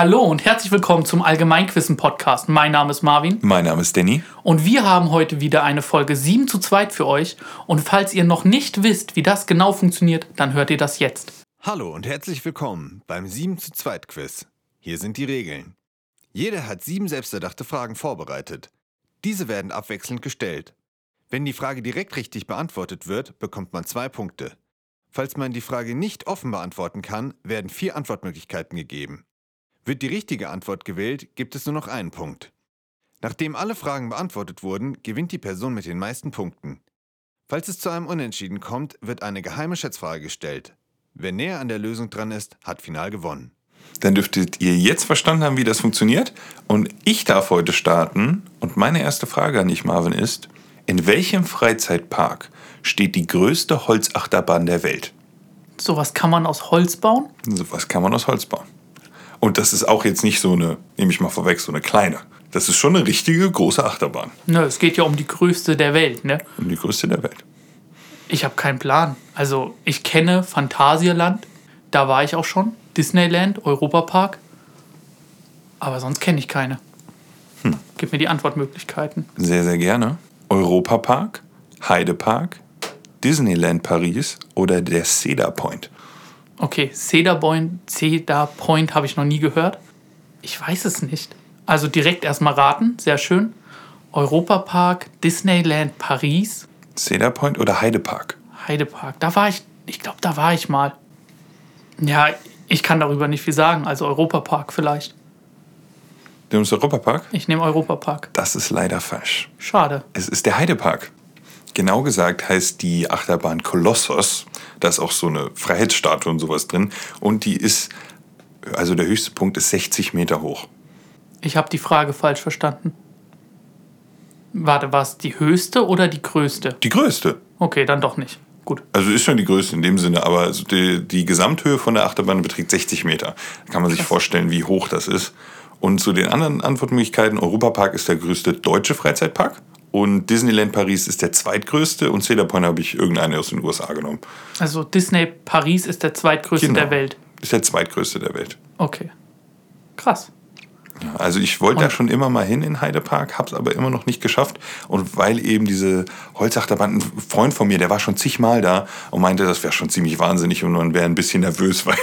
Hallo und herzlich willkommen zum Allgemeinquissen-Podcast. Mein Name ist Marvin. Mein Name ist Danny. Und wir haben heute wieder eine Folge 7 zu 2 für euch. Und falls ihr noch nicht wisst, wie das genau funktioniert, dann hört ihr das jetzt. Hallo und herzlich willkommen beim 7 zu 2 Quiz. Hier sind die Regeln. Jeder hat sieben selbsterdachte Fragen vorbereitet. Diese werden abwechselnd gestellt. Wenn die Frage direkt richtig beantwortet wird, bekommt man zwei Punkte. Falls man die Frage nicht offen beantworten kann, werden vier Antwortmöglichkeiten gegeben. Wird die richtige Antwort gewählt, gibt es nur noch einen Punkt. Nachdem alle Fragen beantwortet wurden, gewinnt die Person mit den meisten Punkten. Falls es zu einem Unentschieden kommt, wird eine geheime Schätzfrage gestellt. Wer näher an der Lösung dran ist, hat final gewonnen. Dann dürftet ihr jetzt verstanden haben, wie das funktioniert. Und ich darf heute starten. Und meine erste Frage an dich, Marvin, ist: In welchem Freizeitpark steht die größte Holzachterbahn der Welt? Sowas kann man aus Holz bauen? Sowas kann man aus Holz bauen. Und das ist auch jetzt nicht so eine, nehme ich mal vorweg, so eine kleine. Das ist schon eine richtige große Achterbahn. Nö, es geht ja um die größte der Welt, ne? Um die größte der Welt. Ich habe keinen Plan. Also, ich kenne Phantasialand, da war ich auch schon. Disneyland, Europapark. Aber sonst kenne ich keine. Hm. Gib mir die Antwortmöglichkeiten. Sehr, sehr gerne. Europapark, Heidepark, Disneyland Paris oder der Cedar Point. Okay, Cedar Point, Cedar Point habe ich noch nie gehört. Ich weiß es nicht. Also direkt erstmal raten, sehr schön. Europapark, Disneyland Paris. Cedar Point oder Heidepark? Heidepark, da war ich, ich glaube, da war ich mal. Ja, ich kann darüber nicht viel sagen, also Europapark vielleicht. Du nimmst Europapark? Ich nehme Europapark. Das ist leider falsch. Schade. Es ist der Heidepark. Genau gesagt heißt die Achterbahn Kolossos. Da ist auch so eine Freiheitsstatue und sowas drin. Und die ist, also der höchste Punkt ist 60 Meter hoch. Ich habe die Frage falsch verstanden. Warte, war es die höchste oder die größte? Die größte. Okay, dann doch nicht. Gut. Also ist schon die größte in dem Sinne, aber die, die Gesamthöhe von der Achterbahn beträgt 60 Meter. Da kann man sich vorstellen, wie hoch das ist. Und zu den anderen Antwortmöglichkeiten, Europapark ist der größte deutsche Freizeitpark und Disneyland Paris ist der zweitgrößte und Cedar Point habe ich irgendeine aus den USA genommen. Also Disney Paris ist der zweitgrößte Genau. der Welt. Ist der zweitgrößte der Welt. Okay. Krass. Ja, also ich wollte da schon immer mal hin in Heidepark, habe es aber immer noch nicht geschafft. Und weil eben diese Holzachterbahn, ein Freund von mir, der war schon zigmal da und meinte, das wäre schon ziemlich wahnsinnig und man wäre ein bisschen nervös, weil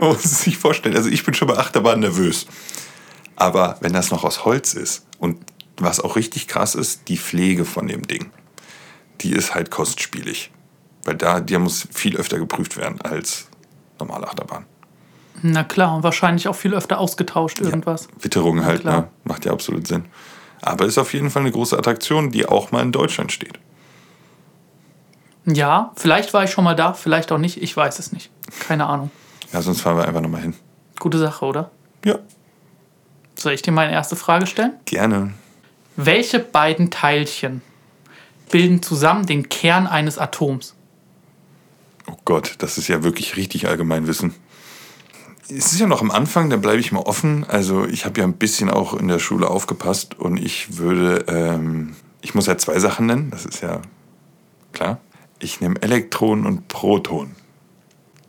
man muss es sich vorstellen, also ich bin schon bei Achterbahn nervös. Aber wenn das noch aus Holz ist und was auch richtig krass ist, die Pflege von dem Ding, die ist halt kostspielig. Weil da, die muss viel öfter geprüft werden als normale Achterbahn. Na klar, und wahrscheinlich auch viel öfter ausgetauscht irgendwas. Witterung halt, ne? Macht ja absolut Sinn. Aber ist auf jeden Fall eine große Attraktion, die auch mal in Deutschland steht. Ja, vielleicht war ich schon mal da, vielleicht auch nicht. Ich weiß es nicht. Keine Ahnung. Ja, sonst fahren wir einfach nochmal hin. Gute Sache, oder? Ja, Soll ich dir meine erste Frage stellen? gerne. Welche beiden Teilchen bilden zusammen den Kern eines Atoms? Oh Gott, das ist ja wirklich richtig Allgemeinwissen. Es ist ja noch am Anfang, da bleibe ich mal offen. Also ich habe ja ein bisschen auch in der Schule aufgepasst und ich würde, ähm, ich muss ja zwei Sachen nennen, das ist ja klar. Ich nehme Elektron und Proton.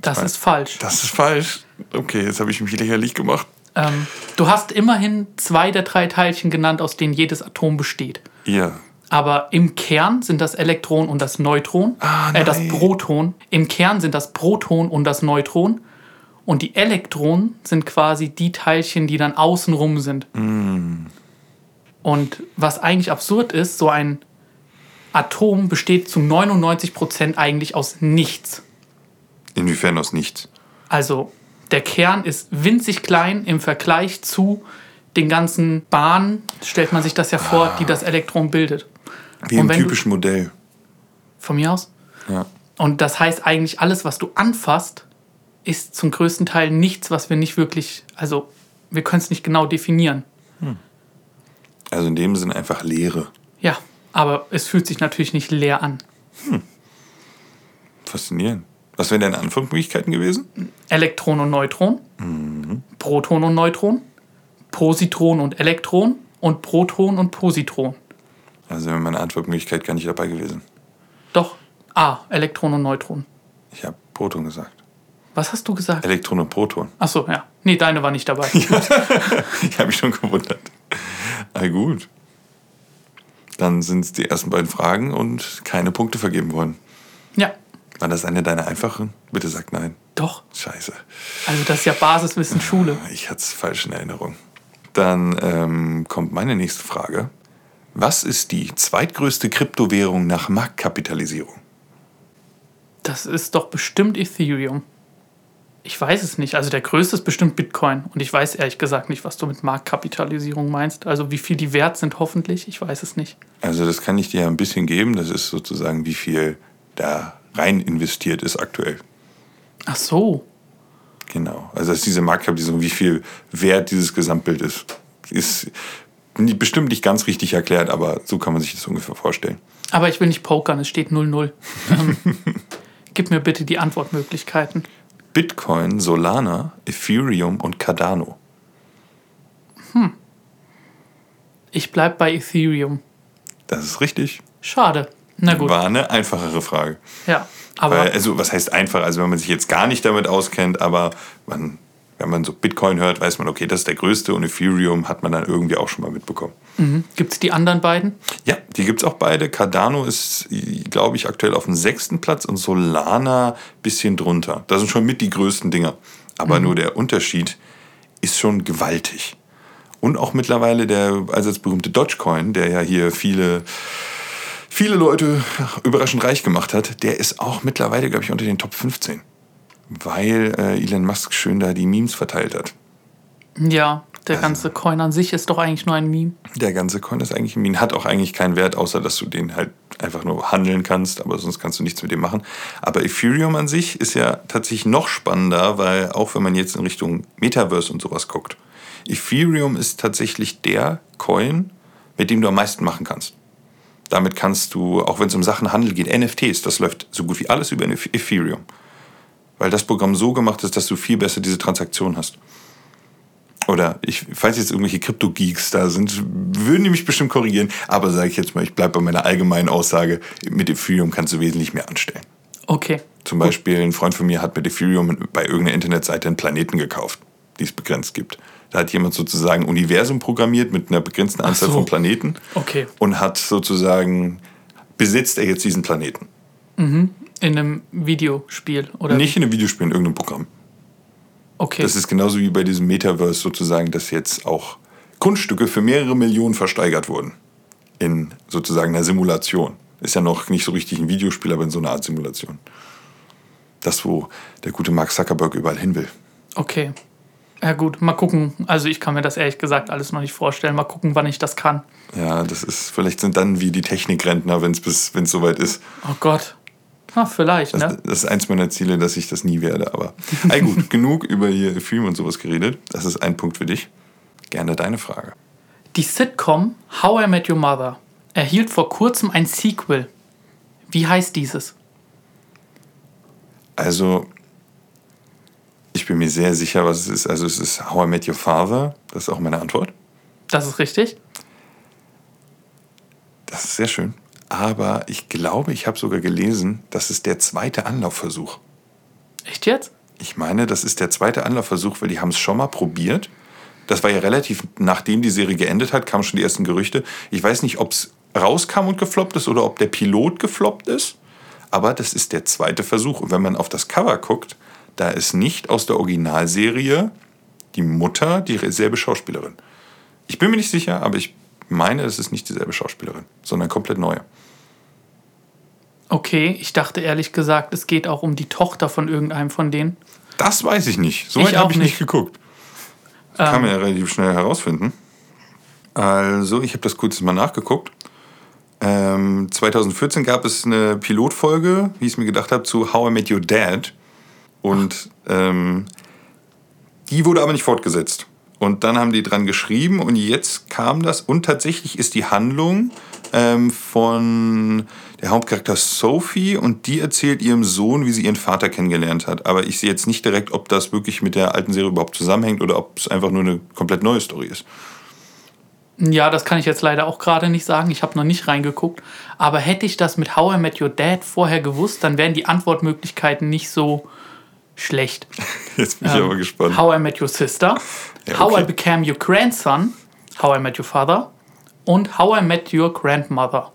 Das ist falsch. Das ist falsch. Okay, jetzt habe ich mich lächerlich gemacht. Ähm, du hast immerhin zwei der drei Teilchen genannt, aus denen jedes Atom besteht. Ja, Aber im Kern sind das Elektron und das Neutron. Ah, äh, das. Proton. Im Kern sind das Proton und das Neutron. Und die Elektronen sind quasi die Teilchen, die dann außenrum sind. Mm. Und was eigentlich absurd ist, so ein Atom besteht zu 99% eigentlich aus nichts. inwiefern aus nichts. Also der Kern ist winzig klein im Vergleich zu den ganzen Bahnen, stellt man sich das ja vor, die das Elektron bildet. Wie im wenn du- typischen Modell. Von mir aus. Ja. Und das heißt eigentlich, alles, was du anfasst, ist zum größten Teil nichts, was wir nicht wirklich, also wir können es nicht genau definieren. Also in dem Sinn einfach Leere. Ja, aber es fühlt sich natürlich nicht leer an. Faszinierend. Was wären deine Antwortmöglichkeiten gewesen? Elektron und Neutron, Proton und Neutron, Positron und Elektron und Proton und Positron. Also wäre meine Antwortmöglichkeit gar nicht dabei gewesen. Doch, A, Elektron und Neutron. Ich habe Proton gesagt. Was hast du gesagt? Elektron und Proton. Achso, ja. Nee, deine war nicht dabei. ich habe mich schon gewundert. Na gut. Dann sind es die ersten beiden Fragen und keine Punkte vergeben worden. Ja, War das eine deiner einfachen? Bitte sag nein. doch. Scheiße. Also das ist ja Basiswissen Schule. Ich hatte es falsch in Erinnerung. Dann ähm, kommt meine nächste Frage. Was ist die zweitgrößte Kryptowährung nach Marktkapitalisierung? Das ist doch bestimmt Ethereum. Ich weiß es nicht. Also der größte ist bestimmt Bitcoin. Und ich weiß ehrlich gesagt nicht, was du mit Marktkapitalisierung meinst. Also wie viel die wert sind, hoffentlich. Ich weiß es nicht. Also das kann ich dir ein bisschen geben. Das ist sozusagen, wie viel da rein investiert ist aktuell. Ach so. Genau. Also das ist diese Marktkapitalisierung, wie viel wert dieses Gesamtbild ist. Ist bestimmt nicht ganz richtig erklärt, aber so kann man sich das ungefähr vorstellen. Aber ich will nicht pokern, es steht 0-0. ähm, gib mir bitte die Antwortmöglichkeiten. Bitcoin, Solana, Ethereum und Cardano. Ich bleib bei Ethereum. Das ist richtig. Schade. Na gut. War eine einfachere Frage. Ja. Aber Weil, also, was heißt einfach? Also, wenn man sich jetzt gar nicht damit auskennt, aber man, wenn man so Bitcoin hört, weiß man, okay, das ist der größte und Ethereum hat man dann irgendwie auch schon mal mitbekommen. gibt es die anderen beiden? Ja, die gibt es auch beide. Cardano ist, glaube ich, aktuell auf dem sechsten Platz und Solana bisschen drunter. Das sind schon mit die größten Dinger. Aber nur der Unterschied ist schon gewaltig. Und auch mittlerweile der allseits berühmte Dogecoin, der ja hier viele, viele Leute überraschend reich gemacht hat, der ist auch mittlerweile, glaube ich, unter den Top 15. Weil äh, Elon Musk schön da die Memes verteilt hat. Ja, der Also ganze Coin an sich ist doch eigentlich nur ein Meme. Der ganze Coin ist eigentlich ein Meme, hat auch eigentlich keinen Wert, außer dass du den halt einfach nur handeln kannst, aber sonst kannst du nichts mit dem machen. Aber Ethereum an sich ist ja tatsächlich noch spannender, weil auch wenn man jetzt in Richtung Metaverse und sowas guckt, Ethereum ist tatsächlich der Coin, mit dem du am meisten machen kannst. Damit kannst du, auch wenn es um Sachen Handel geht, NFTs, das läuft so gut wie alles über Ethereum. Weil das Programm so gemacht ist, dass du viel besser diese Transaktion hast. Oder ich, falls jetzt irgendwelche Krypto-Geeks da sind, würden die mich bestimmt korrigieren. Aber sage ich jetzt mal, ich bleibe bei meiner allgemeinen Aussage, mit Ethereum kannst du wesentlich mehr anstellen. Okay. Zum Beispiel ein Freund von mir hat mit Ethereum bei irgendeiner Internetseite einen Planeten gekauft, die es begrenzt gibt. Da hat jemand sozusagen ein Universum programmiert mit einer begrenzten Anzahl so. von Planeten Okay. und hat sozusagen, besitzt er jetzt diesen Planeten. In einem Videospiel oder Nicht in einem Videospiel, in irgendeinem Programm. Okay. Das ist genauso wie bei diesem Metaverse sozusagen, dass jetzt auch Grundstücke für mehrere Millionen versteigert wurden. In sozusagen einer Simulation. Ist ja noch nicht so richtig ein Videospiel, aber in so einer Art Simulation. Das, wo der gute Mark Zuckerberg überall hin will. Okay. Ja gut, mal gucken. Also ich kann mir das ehrlich gesagt alles noch nicht vorstellen. Mal gucken, wann ich das kann. Ja, das ist, vielleicht sind dann wie die Technikrentner, wenn es soweit ist. Oh Gott. Na, vielleicht, Das, ne? das ist eins meiner Ziele, dass ich das nie werde. Aber ey, gut, genug über hier Film und sowas geredet. Das ist ein Punkt für dich. Gerne deine Frage. Die Sitcom How I Met Your Mother erhielt vor kurzem ein Sequel. Wie heißt dieses? Also, ich bin mir sehr sicher, was es ist. Also, es ist How I Met Your Father. Das ist auch meine Antwort. Das ist richtig? Das ist sehr schön. Aber ich glaube, ich habe sogar gelesen, das ist der zweite Anlaufversuch. Echt jetzt? Ich meine, das ist der zweite Anlaufversuch, weil die haben es schon mal probiert. Das war ja relativ, nachdem die Serie geendet hat, kamen schon die ersten Gerüchte. Ich weiß nicht, ob es rauskam und gefloppt ist oder ob der Pilot gefloppt ist. Aber das ist der zweite Versuch. Und wenn man auf das Cover guckt, da ist nicht aus der Originalserie die Mutter dieselbe Schauspielerin. Ich bin mir nicht sicher, aber ich meine, es ist nicht dieselbe Schauspielerin, sondern komplett neue. Okay, ich dachte ehrlich gesagt, es geht auch um die Tochter von irgendeinem von denen. Das weiß ich nicht. So weit habe ich nicht nicht. geguckt. Das kann man ja relativ schnell herausfinden. Also, ich habe das kurz mal nachgeguckt. Ähm, 2014 gab es eine Pilotfolge, wie ich es mir gedacht habe, zu How I Met Your Dad. Und ähm, die wurde aber nicht fortgesetzt. Und dann haben die dran geschrieben und jetzt kam das. Und tatsächlich ist die Handlung ähm, von der Hauptcharakter Sophie und die erzählt ihrem Sohn, wie sie ihren Vater kennengelernt hat. Aber ich sehe jetzt nicht direkt, ob das wirklich mit der alten Serie überhaupt zusammenhängt oder ob es einfach nur eine komplett neue Story ist. Ja, das kann ich jetzt leider auch gerade nicht sagen. Ich habe noch nicht reingeguckt. Aber hätte ich das mit How I Met Your Dad vorher gewusst, dann wären die Antwortmöglichkeiten nicht so Schlecht. Jetzt bin ich aber gespannt. How I Met Your Sister, Ja, How I okay. Became Your Grandson, How I Met Your Father und How I Met Your Grandmother.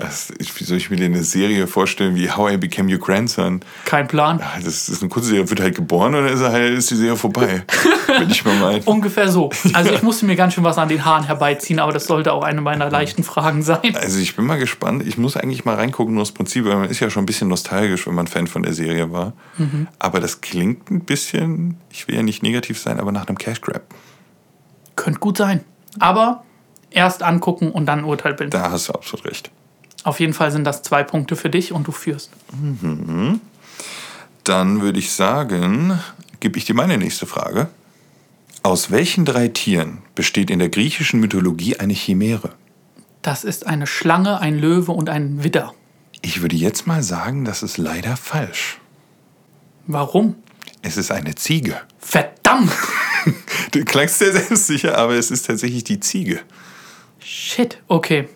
Was, wie soll ich mir denn eine Serie vorstellen wie How I Became Your Grandson? Kein Plan. Das ist eine kurze Serie, wird halt geboren und dann ist, halt, ist die Serie vorbei. Wenn ich mal meinen. Ungefähr so. Also ich musste mir ganz schön was an den Haaren herbeiziehen, aber das sollte auch eine meiner leichten Fragen sein. Also ich bin mal gespannt. Ich muss eigentlich mal reingucken, nur das Prinzip, weil man ist ja schon ein bisschen nostalgisch, wenn man Fan von der Serie war. Aber das klingt ein bisschen, ich will ja nicht negativ sein, aber nach einem Cash Grab. Könnte gut sein. Aber erst angucken und dann Urteil bilden. Da hast du absolut recht. Auf jeden Fall sind das zwei Punkte für dich und du führst. Dann würde ich sagen, gebe ich dir meine nächste Frage. Aus welchen drei Tieren besteht in der griechischen Mythologie eine Chimäre? Das ist eine Schlange, ein Löwe und ein Widder. Ich würde jetzt mal sagen, das ist leider falsch. Warum? Es ist eine Ziege. Verdammt! Du klangst sehr selbstsicher, aber es ist tatsächlich die Ziege. Shit. Okay.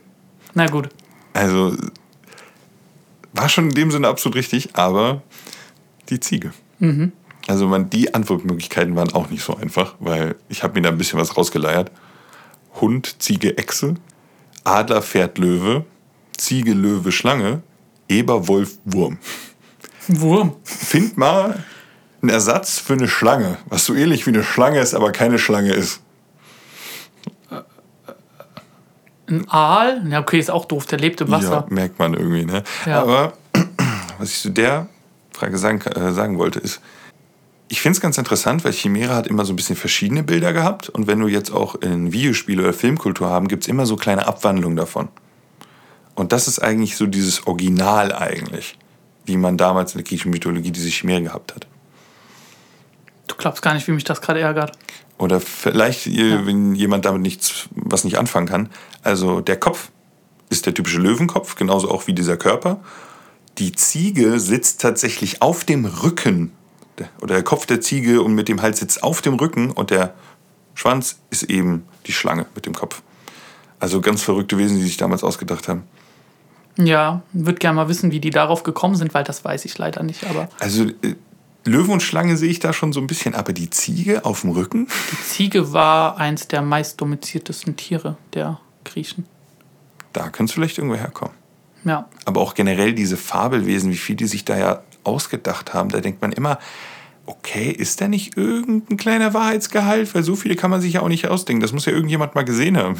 Na gut. Also war schon in dem Sinne absolut richtig, aber die Ziege. Also man, die Antwortmöglichkeiten waren auch nicht so einfach, weil ich habe mir da ein bisschen was rausgeleiert. Hund, Ziege, Echse, Adler, Pferd, Löwe, Ziege, Löwe, Schlange, Eber, Wolf, Wurm. Wurm. Find mal einen Ersatz für eine Schlange, was so ähnlich wie eine Schlange ist, aber keine Schlange ist. Ein Aal. Ja, okay, ist auch doof. Der lebt im Wasser. Ja, merkt man irgendwie, ne? Ja. Aber was ich zu der Frage sagen, äh, sagen wollte, ist, ich finde es ganz interessant, weil Chimäre hat immer so ein bisschen verschiedene Bilder gehabt. Und wenn du jetzt auch in Videospiele oder Filmkultur haben, gibt es immer so kleine Abwandlungen davon. Und das ist eigentlich so dieses Original eigentlich, wie man damals in der griechischen Mythologie diese Chimäre gehabt hat. Du glaubst gar nicht, wie mich das gerade ärgert. Oder vielleicht, äh, wenn jemand damit nichts, was nicht anfangen kann. Also der Kopf ist der typische Löwenkopf, genauso auch wie dieser Körper. Die Ziege sitzt tatsächlich auf dem Rücken. Der- Oder der Kopf der Ziege und mit dem Hals sitzt auf dem Rücken und der Schwanz ist eben die Schlange mit dem Kopf. Also ganz verrückte Wesen, die sich damals ausgedacht haben. Ja, würde gerne mal wissen, wie die darauf gekommen sind, weil das weiß ich leider nicht. Aber Also äh, Löwe und Schlange sehe ich da schon so ein bisschen, aber die Ziege auf dem Rücken? die Ziege war eins der meist domiziertesten Tiere der Griechen. Da könnte es vielleicht irgendwo herkommen. Ja, aber auch generell diese Fabelwesen, wie viel die sich da ja ausgedacht haben, da denkt man immer, okay, ist da nicht irgendein kleiner Wahrheitsgehalt? Weil so viele kann man sich ja auch nicht ausdenken. Das muss ja irgendjemand mal gesehen haben.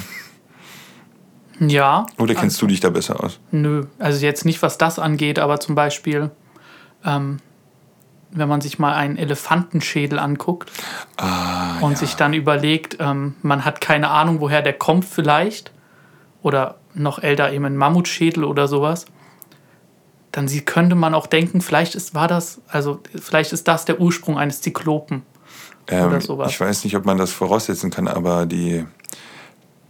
ja. Oder kennst du dich da besser aus? Nö, also jetzt nicht, was das angeht, aber zum Beispiel, ähm, wenn man sich mal einen Elefantenschädel anguckt Ah, und sich dann überlegt, ähm, man hat keine Ahnung, woher der kommt vielleicht, oder noch älter eben ein Mammutschädel oder sowas, dann sie, könnte man auch denken, vielleicht ist, war das, also vielleicht ist das der Ursprung eines Zyklopen. Ähm, Oder sowas. ich weiß nicht, ob man das voraussetzen kann, aber die,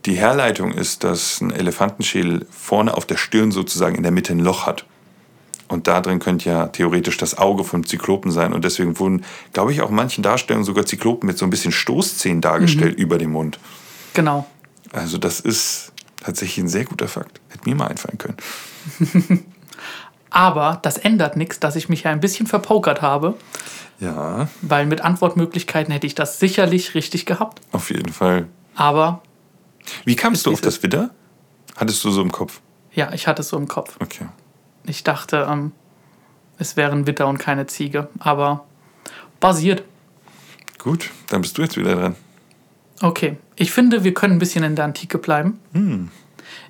die Herleitung ist, dass ein Elefantenschädel vorne auf der Stirn sozusagen in der Mitte ein Loch hat. Und da drin könnte ja theoretisch das Auge vom Zyklopen sein. Und deswegen wurden, glaube ich, auch manchen Darstellungen sogar Zyklopen mit so ein bisschen Stoßzähnen dargestellt über dem Mund. Genau. Also das ist tatsächlich ein sehr guter Fakt. Hätte mir mal einfallen können. Aber das ändert nichts, dass ich mich ja ein bisschen verpokert habe, Ja, weil mit Antwortmöglichkeiten hätte ich das sicherlich richtig gehabt. auf jeden Fall. Aber Wie kamst du auf das Widder? Hattest du so im Kopf? ja, ich hatte es so im Kopf. Okay. Ich dachte, ähm, es wäre ein Witter und keine Ziege. Aber basiert. Gut, dann bist du jetzt wieder dran. Okay, ich finde, wir können ein bisschen in der Antike bleiben.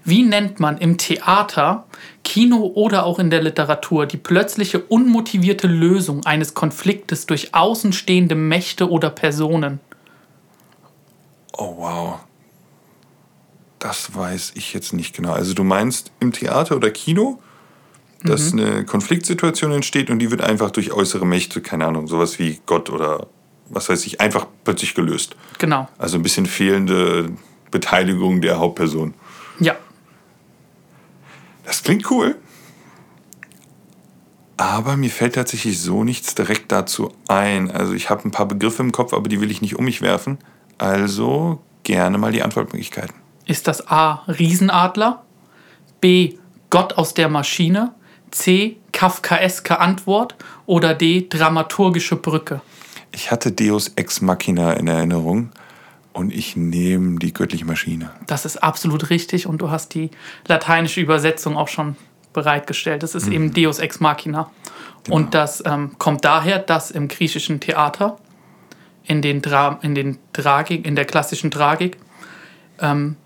Wie nennt man im Theater, Kino oder auch in der Literatur die plötzliche unmotivierte Lösung eines Konfliktes durch außenstehende Mächte oder Personen? Oh, wow. Das weiß ich jetzt nicht genau. Also du meinst im Theater oder Kino, dass eine Konfliktsituation entsteht und die wird einfach durch äußere Mächte, keine Ahnung, sowas wie Gott oder was weiß ich, einfach plötzlich gelöst. Genau. Also ein bisschen fehlende Beteiligung der Hauptperson. Ja, Das klingt cool. Aber mir fällt tatsächlich so nichts direkt dazu ein. Also ich habe ein paar Begriffe im Kopf, aber die will ich nicht um mich werfen. Also gerne mal die Antwortmöglichkeiten. Ist das A. Riesenadler? B. Gott aus der Maschine? C. Kafkaeske Antwort oder D. Dramaturgische Brücke? Ich hatte Deus Ex Machina in Erinnerung und ich nehme die göttliche Maschine. Das ist absolut richtig und du hast die lateinische Übersetzung auch schon bereitgestellt. Das ist eben Deus Ex Machina. Und das ähm, kommt daher, dass im griechischen Theater, in, den Dra in, den Tragik, in der klassischen Tragik, ähm,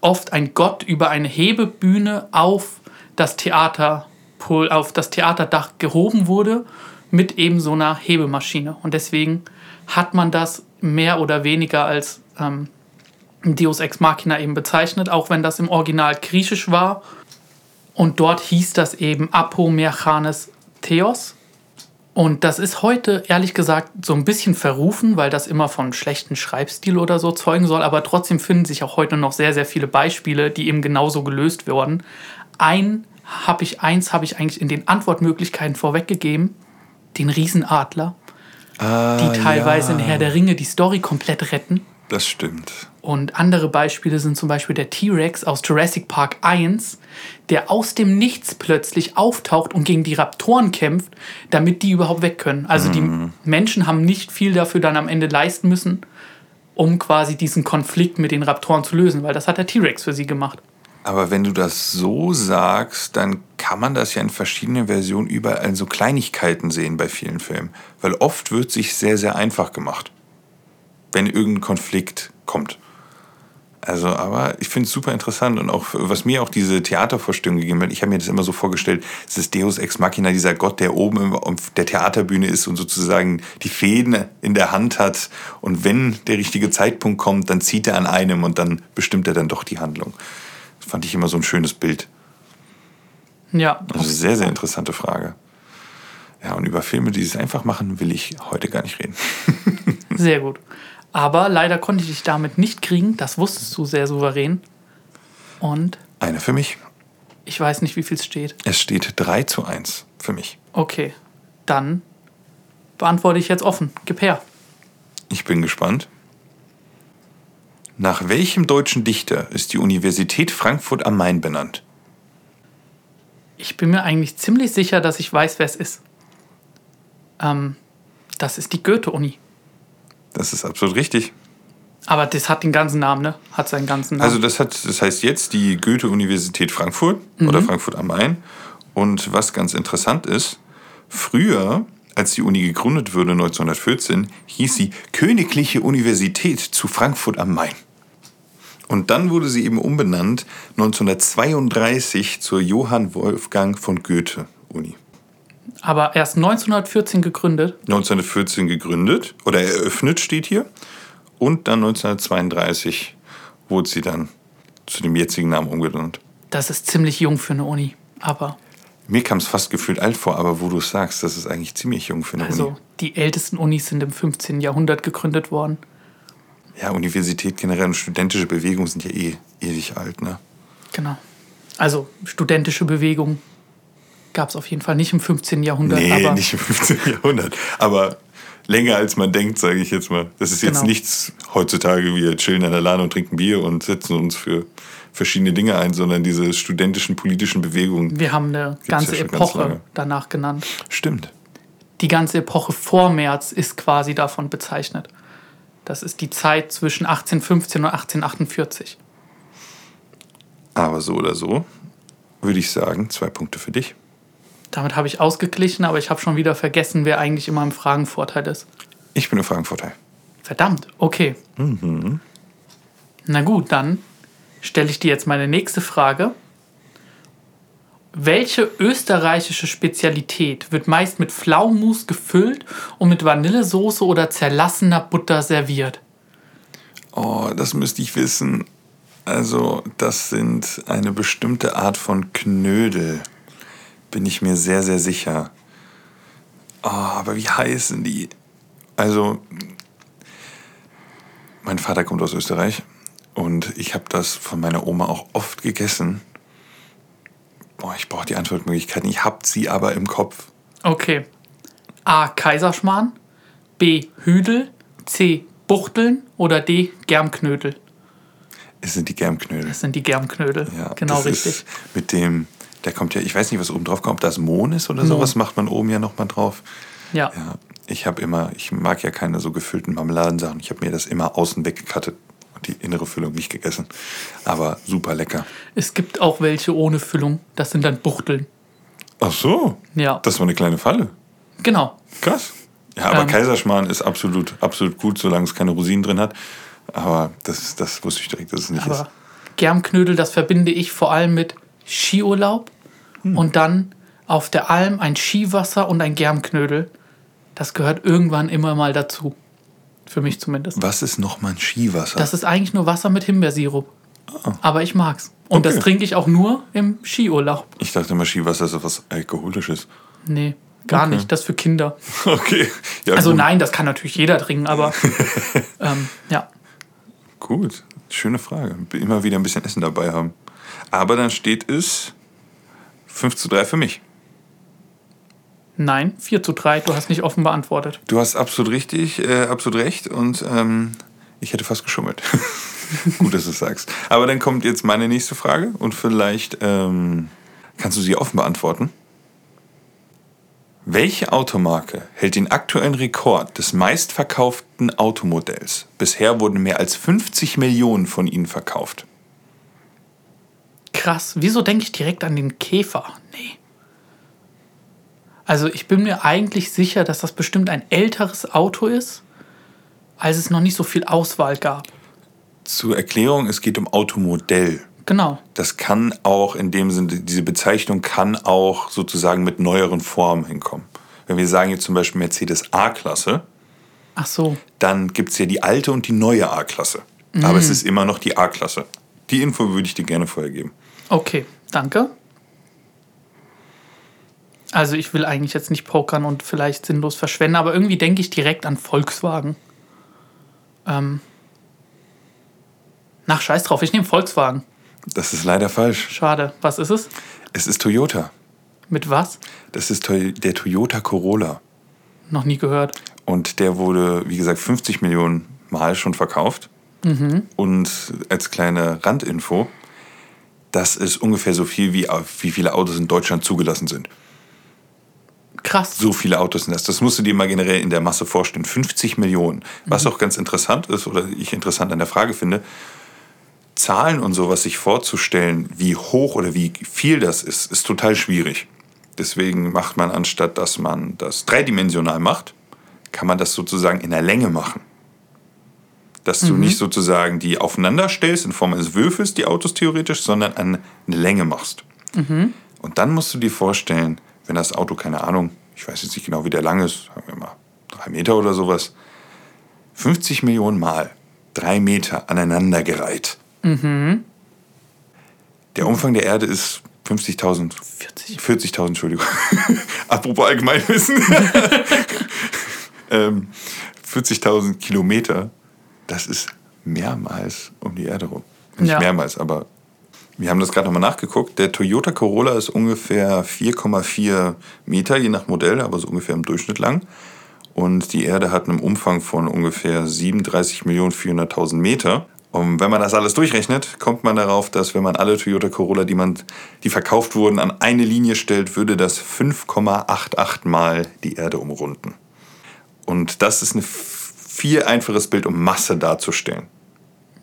oft ein Gott über eine Hebebühne auf das Theater auf das Theaterdach gehoben wurde mit eben so einer Hebemaschine. Und deswegen hat man das mehr oder weniger als ähm, Deus Ex Machina eben bezeichnet, auch wenn das im Original griechisch war. Und dort hieß das eben Apomerchanes Theos. Und das ist heute, ehrlich gesagt, so ein bisschen verrufen, weil das immer von schlechten Schreibstil oder so zeugen soll. Aber trotzdem finden sich auch heute noch sehr, sehr viele Beispiele, die eben genauso gelöst wurden. Ein habe ich, eins habe ich eigentlich in den Antwortmöglichkeiten vorweggegeben, den Riesenadler, Ah, die teilweise ja, in Herr der Ringe die Story komplett retten. Das stimmt. Und andere Beispiele sind zum Beispiel der T-Rex aus Jurassic Park 1, der aus dem Nichts plötzlich auftaucht und gegen die Raptoren kämpft, damit die überhaupt weg können. Also die Menschen haben nicht viel dafür dann am Ende leisten müssen, um quasi diesen Konflikt mit den Raptoren zu lösen, weil das hat der T-Rex für sie gemacht. Aber wenn du das so sagst, dann kann man das ja in verschiedenen Versionen überall in so Kleinigkeiten sehen bei vielen Filmen. Weil oft wird sich sehr, sehr einfach gemacht, wenn irgendein Konflikt kommt. Also, aber ich finde es super interessant und auch, was mir auch diese Theatervorstellung gegeben hat, ich habe mir das immer so vorgestellt, es ist Deus Ex Machina, dieser Gott, der oben auf der Theaterbühne ist und sozusagen die Fäden in der Hand hat und wenn der richtige Zeitpunkt kommt, dann zieht er an einem und dann bestimmt er dann doch die Handlung. Fand ich immer so ein schönes Bild. Ja, Also sehr, sehr interessante Frage. Ja, und über Filme, die es einfach machen, will ich heute gar nicht reden. sehr gut. Aber leider konnte ich dich damit nicht kriegen, das wusstest du sehr souverän. Und Eine für mich. ich weiß nicht, wie viel es steht. Es steht 3 zu 1 für mich. Okay, dann beantworte ich jetzt offen. Gib her. Ich bin gespannt. Nach welchem deutschen Dichter ist die Universität Frankfurt am Main benannt? Ich bin mir eigentlich ziemlich sicher, dass ich weiß, wer es ist. Ähm, das ist die Goethe-Uni. Das ist absolut richtig. Aber das hat den ganzen Namen, ne? Hat seinen ganzen Namen. Also das, hat, das heißt jetzt die Goethe-Universität Frankfurt oder Frankfurt am Main. Und was ganz interessant ist, früher, als die Uni gegründet wurde 1914, hieß sie Königliche Universität zu Frankfurt am Main. Und dann wurde sie eben umbenannt 1932 zur Johann Wolfgang von Goethe Uni. Aber erst 1914 gegründet. 1914 gegründet oder eröffnet steht hier. Und dann 1932 wurde sie dann zu dem jetzigen Namen umgenannt. Das ist ziemlich jung für eine Uni. Aber Mir kam es fast gefühlt alt vor, aber wo du sagst, das ist eigentlich ziemlich jung für eine also Uni. die ältesten Unis sind im 15. Jahrhundert gegründet worden. Ja, Universität generell und studentische Bewegung sind ja eh ewig alt, ne? Genau. Also studentische Bewegung gab es auf jeden Fall nicht im 15. Jahrhundert. Nee, aber nicht im 15. Jahrhundert. Aber länger als man denkt, sage ich jetzt mal. Das ist jetzt Genau. nichts heutzutage, wir chillen an der Lane und trinken Bier und setzen uns für verschiedene Dinge ein, sondern diese studentischen politischen Bewegungen. wir haben eine ja ganze ganz Epoche lange. danach genannt. Stimmt. Die ganze Epoche vor März ist quasi davon bezeichnet. Das ist die Zeit zwischen 1815 und 1848. Aber so oder so würde ich sagen, zwei Punkte für dich. Damit habe ich ausgeglichen, aber ich habe schon wieder vergessen, wer eigentlich immer im Fragenvorteil ist. Ich bin im Fragenvorteil. Verdammt, okay. Na gut, dann stelle ich dir jetzt meine nächste Frage. Welche österreichische Spezialität wird meist mit Pflaumenmus gefüllt und mit Vanillesoße oder zerlassener Butter serviert? Oh, das müsste ich wissen. Also, das sind eine bestimmte Art von Knödel. Bin ich mir sehr, sehr sicher. Oh, aber wie heißen die? Also, mein Vater kommt aus Österreich und ich habe das von meiner Oma auch oft gegessen. Boah, ich brauche die Antwortmöglichkeiten. Ich habe sie aber im Kopf. Okay. A. Kaiserschmarrn. B. Hüdel. C. Buchteln. Oder D. Germknödel. Es sind die Germknödel. Das sind die Germknödel. Ja, genau richtig. Mit dem Der kommt ja, ich weiß nicht, was oben drauf kommt, ob das Mohn ist oder sowas, macht man oben ja nochmal drauf. Ja. Ja, ich habe immer, ich mag ja keine so gefüllten Marmeladensachen. Ich habe mir das immer außen weggekattet die innere Füllung nicht gegessen. Aber super lecker. Es gibt auch welche ohne Füllung. Das sind dann Buchteln. Ach so, Ja. das war eine kleine Falle. genau. Krass. Ja, aber Ähm. Kaiserschmarrn ist absolut, absolut gut, solange es keine Rosinen drin hat. Aber das, das wusste ich direkt, dass es nicht ist. Aber Germknödel, das verbinde ich vor allem mit Skiurlaub und dann auf der Alm ein Skiwasser und ein Germknödel. Das gehört irgendwann immer mal dazu. Für mich zumindest. Was ist nochmal ein Skiwasser? Das ist eigentlich nur Wasser mit Himbeersirup. Aber ich mag's. Und das Okay. trinke ich auch nur im Skiurlaub. ich dachte immer, Skiwasser ist was Alkoholisches. Nee, gar Okay. nicht. Das für Kinder. Okay. Ja, Also gut. nein, das kann natürlich jeder trinken, aber ähm, ja. Gut, schöne Frage. Immer wieder ein bisschen Essen dabei haben. Aber dann steht es 5 zu 3 für mich. Nein, 4 zu 3, du hast nicht offen beantwortet. Du hast absolut richtig, äh, absolut recht und ähm, ich hätte fast geschummelt. Gut, dass du es sagst. Aber dann kommt jetzt meine nächste Frage und vielleicht ähm, kannst du sie offen beantworten. Welche Automarke hält den aktuellen Rekord des meistverkauften Automodells? Bisher wurden mehr als 50 Millionen von ihnen verkauft. Krass, wieso denke ich direkt an den Käfer? Nee. Also ich bin mir eigentlich sicher, dass das bestimmt ein älteres Auto ist, als es noch nicht so viel Auswahl gab. Zur Erklärung, es geht um Automodell. Genau. Das kann auch in dem Sinne, diese Bezeichnung kann auch sozusagen mit neueren Formen hinkommen. Wenn wir sagen jetzt zum Beispiel Mercedes A-Klasse, Ach so. dann gibt es ja die alte und die neue A-Klasse. Aber es ist immer noch die A-Klasse. Die Info würde ich dir gerne vorher geben. Okay, danke. Also ich will eigentlich jetzt nicht pokern und vielleicht sinnlos verschwenden, aber irgendwie denke ich direkt an Volkswagen. Ähm. Nach Scheiß drauf, ich nehme Volkswagen. Das ist leider falsch. Schade. Was ist es? Es ist Toyota. Mit was? Das ist der Toyota Corolla. Noch nie gehört. Und der wurde, wie gesagt, 50 Millionen Mal schon verkauft. Und als kleine Randinfo, das ist ungefähr so viel, wie, wie viele Autos in Deutschland zugelassen sind. Krass. So viele Autos sind das. Das musst du dir mal generell in der Masse vorstellen. 50 Millionen. Was auch ganz interessant ist oder ich interessant an der Frage finde, Zahlen und sowas sich vorzustellen, wie hoch oder wie viel das ist, ist total schwierig. Deswegen macht man, anstatt dass man das dreidimensional macht, kann man das sozusagen in der Länge machen. Dass du nicht sozusagen die aufeinander stellst in Form eines Würfels, die Autos theoretisch, sondern an eine Länge machst. Und dann musst du dir vorstellen, wenn das Auto, keine Ahnung, ich weiß jetzt nicht genau, wie der lang ist, sagen wir mal drei Meter oder sowas, 50 Millionen Mal drei Meter aneinandergereiht. Der Umfang der Erde ist 50.000, 40. 40.000, Entschuldigung. Apropos Allgemeinwissen. ähm, 40.000 Kilometer, das ist mehrmals um die Erde rum. Nicht Ja. mehrmals, aber wir haben das gerade nochmal nachgeguckt. Der Toyota Corolla ist ungefähr 4,4 Meter, je nach Modell, aber so ungefähr im Durchschnitt lang. Und die Erde hat einen Umfang von ungefähr 37.400.000 Meter. Und wenn man das alles durchrechnet, kommt man darauf, dass wenn man alle Toyota Corolla, die, man, die verkauft wurden, an eine Linie stellt, würde das 5,88 Mal die Erde umrunden. Und das ist ein viel einfaches Bild, um Masse darzustellen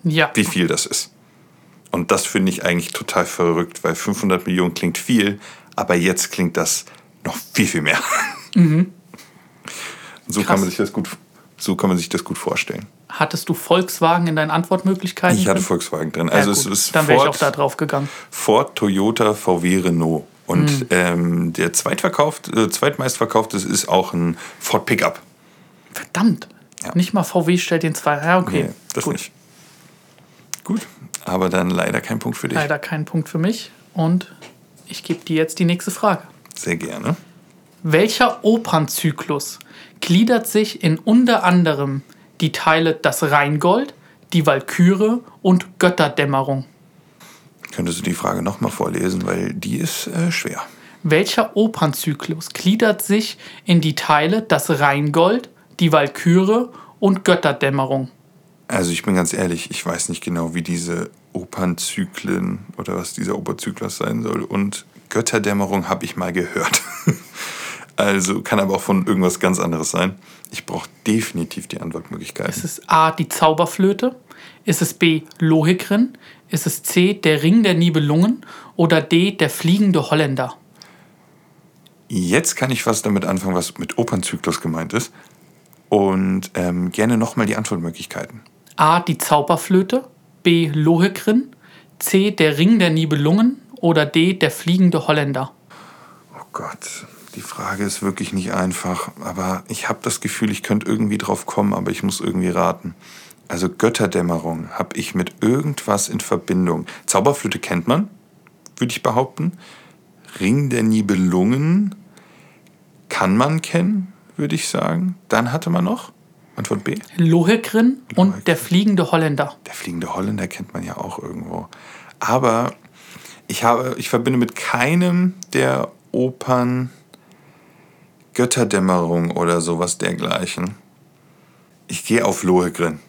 Ja. wie viel das ist. Und das finde ich eigentlich total verrückt, weil 500 Millionen klingt viel, aber jetzt klingt das noch viel, viel mehr. So Krass. kann man sich das gut, so kann man sich das gut vorstellen. Hattest du Volkswagen in deinen Antwortmöglichkeiten? Ich hatte? Volkswagen drin. Ja, Also gut. es ist Dann wäre ich Ford, auch da drauf gegangen. Ford, Toyota, VW, Renault. Und Mhm. ähm, der zweitverkauft, äh, zweitmeistverkaufte ist auch ein Ford Pickup. Verdammt. Ja. Nicht mal VW stellt den zwei. Ja, okay. Nee, das Gut. nicht. Gut, aber dann leider kein Punkt für dich. Leider kein Punkt für mich. Und ich gebe dir jetzt die nächste Frage. Sehr gerne. Welcher Opernzyklus gliedert sich in unter anderem die Teile Das Rheingold, die Walküre und Götterdämmerung? Könntest du die Frage nochmal vorlesen, weil die ist äh, schwer. Welcher Opernzyklus gliedert sich in die Teile Das Rheingold, die Walküre und Götterdämmerung? Also ich bin ganz ehrlich, ich weiß nicht genau, wie diese Opernzyklen oder was dieser Opernzyklus sein soll und Götterdämmerung habe ich mal gehört. also kann aber auch von irgendwas ganz anderes sein. Ich brauche definitiv die Antwortmöglichkeiten. Ist es A, die Zauberflöte? Ist es B, Lohegrin? Ist es C, der Ring der Nibelungen? Oder D, der fliegende Holländer? Jetzt kann ich was damit anfangen, was mit Opernzyklus gemeint ist. Und ähm, gerne nochmal die Antwortmöglichkeiten. A, die Zauberflöte? B, Lohegrin? C, der Ring der Nibelungen? Oder D, der fliegende Holländer? Oh Gott, die Frage ist wirklich nicht einfach. Aber ich habe das Gefühl, ich könnte irgendwie drauf kommen, aber ich muss irgendwie raten. Also Götterdämmerung habe ich mit irgendwas in Verbindung. Zauberflöte kennt man, würde ich behaupten. Ring der Nibelungen kann man kennen, würde ich sagen. Dann hatte man noch Antwort B. Lohegrin und der fliegende Holländer. Der fliegende Holländer kennt man ja auch irgendwo. Aber ich, habe, ich verbinde mit keinem der Opern Götterdämmerung oder sowas dergleichen. Ich gehe auf Lohegrin.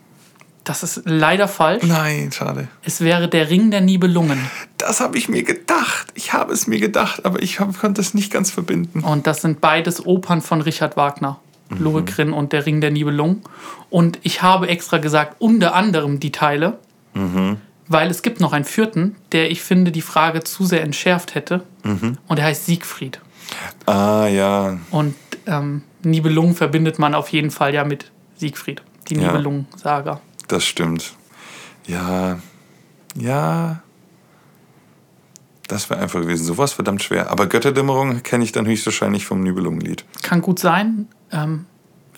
Das ist leider falsch. Nein, schade. Es wäre der Ring der Nibelungen. Das habe ich mir gedacht. Ich habe es mir gedacht, aber ich hab, konnte es nicht ganz verbinden. Und das sind beides Opern von Richard Wagner. Mhm. Lohegrin und der Ring der Nibelungen. Und ich habe extra gesagt, unter anderem die Teile, Mhm. weil es gibt noch einen vierten, der ich finde die Frage zu sehr entschärft hätte. Mhm. Und der heißt Siegfried. Ah, ja. Und ähm, Nibelungen verbindet man auf jeden Fall ja mit Siegfried. Die Ja. Nibelungen-Saga. Das stimmt. Ja. Ja. Das wäre einfach gewesen. Sowas verdammt schwer. Aber Götterdämmerung kenne ich dann höchstwahrscheinlich vom Nibelungenlied. Kann gut sein. Ähm,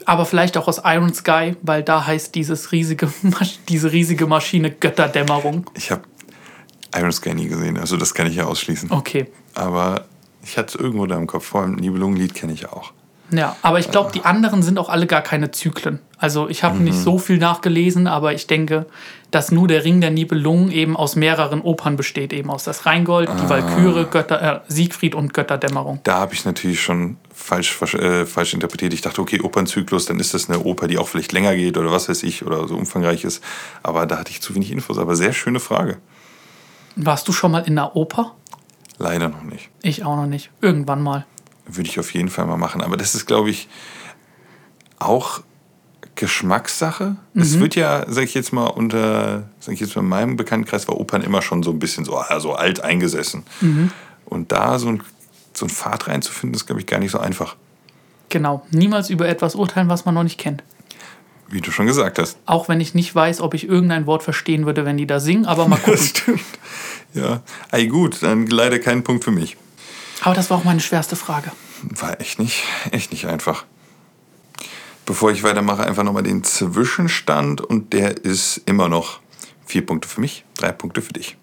aber vielleicht auch aus Iron Sky, weil da heißt dieses riesige, diese riesige Maschine Götterdämmerung. Ich habe Iron Sky nie gesehen, also das kann ich ja ausschließen. Okay. Aber ich hatte es irgendwo da im Kopf. Vor allem Nibelungenlied kenne ich auch. Ja, aber ich glaube, die anderen sind auch alle gar keine Zyklen. Also ich habe nicht so viel nachgelesen, aber ich denke, dass nur der Ring der Nibelungen eben aus mehreren Opern besteht, eben aus das Rheingold, die Walküre, Götter, äh, Siegfried und Götterdämmerung. Da habe ich natürlich schon falsch, äh, falsch interpretiert. Ich dachte, okay, Opernzyklus, dann ist das eine Oper, die auch vielleicht länger geht oder was weiß ich oder so umfangreich ist. Aber da hatte ich zu wenig Infos. Aber sehr schöne Frage. Warst du schon mal in einer Oper? Leider noch nicht. Ich auch noch nicht. Irgendwann mal. Würde ich auf jeden Fall mal machen. Aber das ist, glaube ich, auch Geschmackssache. Es wird ja, sag ich jetzt mal, unter, sag ich jetzt mal, in meinem Bekanntenkreis war Opern immer schon so ein bisschen so, ah, so alt eingesessen. Und da so ein, so ein Pfad reinzufinden, ist, glaube ich, gar nicht so einfach. Genau. Niemals über etwas urteilen, was man noch nicht kennt. Wie du schon gesagt hast. Auch wenn ich nicht weiß, ob ich irgendein Wort verstehen würde, wenn die da singen, aber mal gucken. Das stimmt. Ja, ey gut, dann leider kein Punkt für mich. aber das war auch meine schwerste Frage. War echt nicht, echt nicht einfach. Bevor ich weitermache, einfach nochmal den Zwischenstand und der ist immer noch vier Punkte für mich, drei Punkte für dich.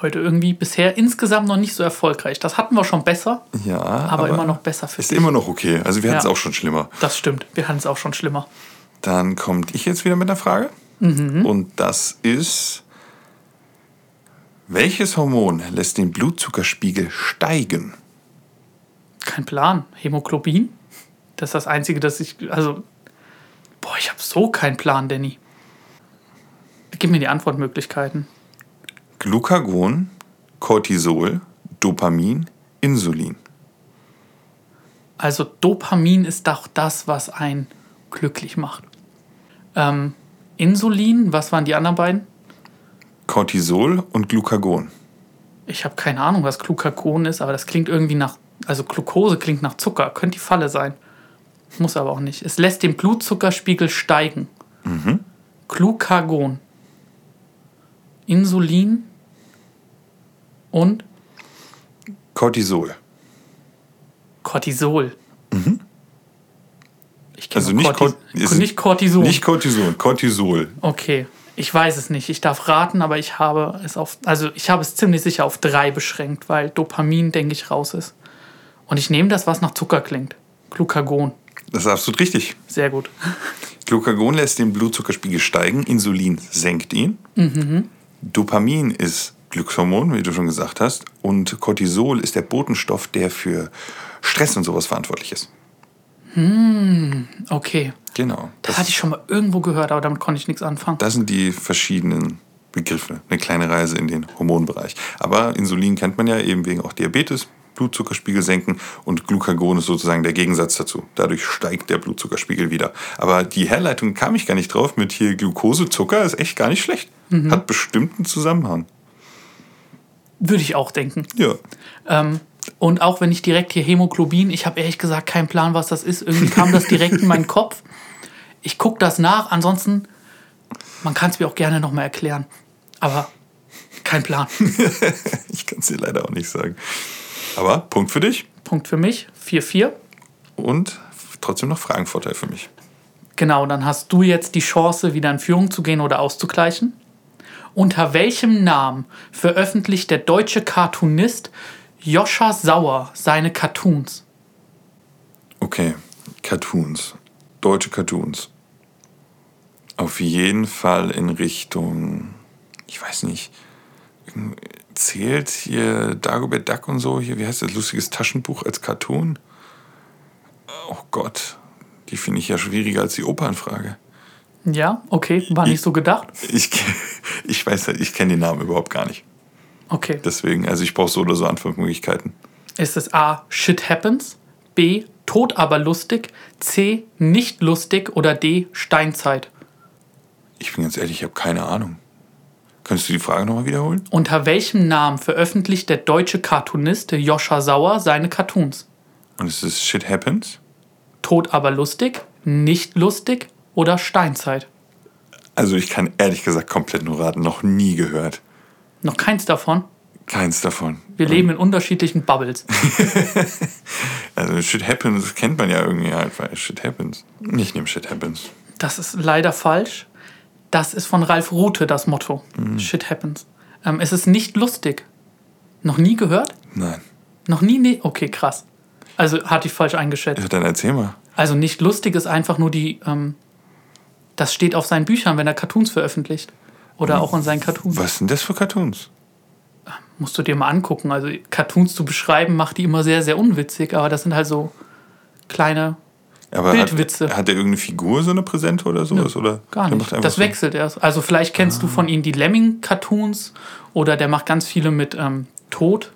Heute irgendwie bisher insgesamt noch nicht so erfolgreich. Das hatten wir schon besser, Ja, aber, immer noch besser für Ist dich. immer noch okay. Also wir hatten es Ja. auch schon schlimmer. Das stimmt. Wir hatten es auch schon schlimmer. Dann kommt ich jetzt wieder mit einer Frage. Und das ist, welches Hormon lässt den Blutzuckerspiegel steigen? Kein Plan. Hämoglobin? Das ist das Einzige, das ich. Also. Boah, ich habe so keinen Plan, Danny. Gib mir die Antwortmöglichkeiten. Glucagon, Cortisol, Dopamin, Insulin. Also, Dopamin ist doch das, was einen glücklich macht. Ähm, Insulin, was waren die anderen beiden? Cortisol und Glucagon. Ich habe keine Ahnung, was Glucagon ist, aber das klingt irgendwie nach. Also, Glucose klingt nach Zucker. Könnte die Falle sein. Muss aber auch nicht. Es lässt den Blutzuckerspiegel steigen. Glucagon. Insulin und Cortisol. Cortisol. Ich kenne Also nicht, Cortis Cort nicht Cortison. Nicht Cortison, Cortisol. okay, ich weiß es nicht. Ich darf raten, aber ich habe es auf, also ich habe es ziemlich sicher auf drei beschränkt, weil Dopamin, denke ich, raus ist. Und ich nehme das, was nach Zucker klingt. Glucagon. Das ist absolut richtig. Sehr gut. Glucagon lässt den Blutzuckerspiegel steigen, Insulin senkt ihn. Dopamin ist Glückshormon, wie du schon gesagt hast. Und Cortisol ist der Botenstoff, der für Stress und sowas verantwortlich ist. Okay. Genau. Das hatte ich schon mal irgendwo gehört, aber damit konnte ich nichts anfangen. Das sind die verschiedenen Begriffe. Eine kleine Reise in den Hormonbereich. Aber Insulin kennt man ja eben wegen auch Diabetes, Blutzuckerspiegel senken und Glucagon ist sozusagen der Gegensatz dazu. Dadurch steigt der Blutzuckerspiegel wieder. Aber die Herleitung kam ich gar nicht drauf mit hier Glukosezucker ist echt gar nicht schlecht. Hat bestimmt einen Zusammenhang. Würde ich auch denken. Ja. Ähm, und auch wenn ich direkt hier Hämoglobin, ich habe ehrlich gesagt keinen Plan, was das ist. Irgendwie kam das direkt in meinen Kopf. Ich gucke das nach. Ansonsten, man kann es mir auch gerne nochmal erklären. Aber kein Plan. Ich kann es dir leider auch nicht sagen. Aber Punkt für dich Punkt für mich. 4-4. und trotzdem noch Fragenvorteil für mich. Genau, dann hast du jetzt die Chance, wieder in Führung zu gehen oder auszugleichen. Unter welchem Namen veröffentlicht der deutsche Cartoonist Joscha Sauer seine Cartoons? Okay, Cartoons. Deutsche Cartoons. Auf jeden Fall in Richtung, ich weiß nicht, zählt hier Dagobert Duck und so, hier, wie heißt das, lustiges Taschenbuch als Cartoon? Oh Gott, die finde ich ja schwieriger als die Opernfrage. Ja, okay, war nicht so gedacht. Ich, ich weiß halt, ich kenne den Namen überhaupt gar nicht. Okay. Deswegen, also ich brauche so oder so Antwortmöglichkeiten. Ist es A. Shit happens, B. Tot aber lustig, C. Nicht lustig oder D. Steinzeit? Ich bin ganz ehrlich, ich habe keine Ahnung. Könntest du die Frage nochmal wiederholen? Unter welchem Namen veröffentlicht der deutsche Cartoonist Joscha Sauer seine Cartoons? Und es ist Shit Happens? Tot aber lustig, nicht lustig oder Steinzeit? Also ich kann ehrlich gesagt komplett nur raten, noch nie gehört. Noch keins davon. Keins davon. Wir leben in unterschiedlichen Bubbles. Also Shit Happens kennt man ja irgendwie einfach. Shit Happens. Ich nehme Shit Happens. Das ist leider falsch. Das ist von Ralf Rute das Motto. Shit happens. Ähm, es ist nicht lustig. Noch nie gehört? Nein. Noch nie? Nee. Okay, krass. Also hatte ich falsch eingeschätzt. Ja, dann erzähl mal. Also nicht lustig ist einfach nur die. Ähm, das steht auf seinen Büchern, wenn er Cartoons veröffentlicht. Oder auch in seinen Cartoons. Was sind das für Cartoons? Musst du dir mal angucken. Also Cartoons zu beschreiben, macht die immer sehr, sehr unwitzig. Aber das sind halt so kleine. Aber Bildwitze. Hat, hat der irgendeine Figur, so eine Präsente oder sowas? Oder Gar nicht. Das so- wechselt erst. Also vielleicht kennst du von ihm die Lemming-Cartoons oder der macht ganz viele mit ähm, Tod.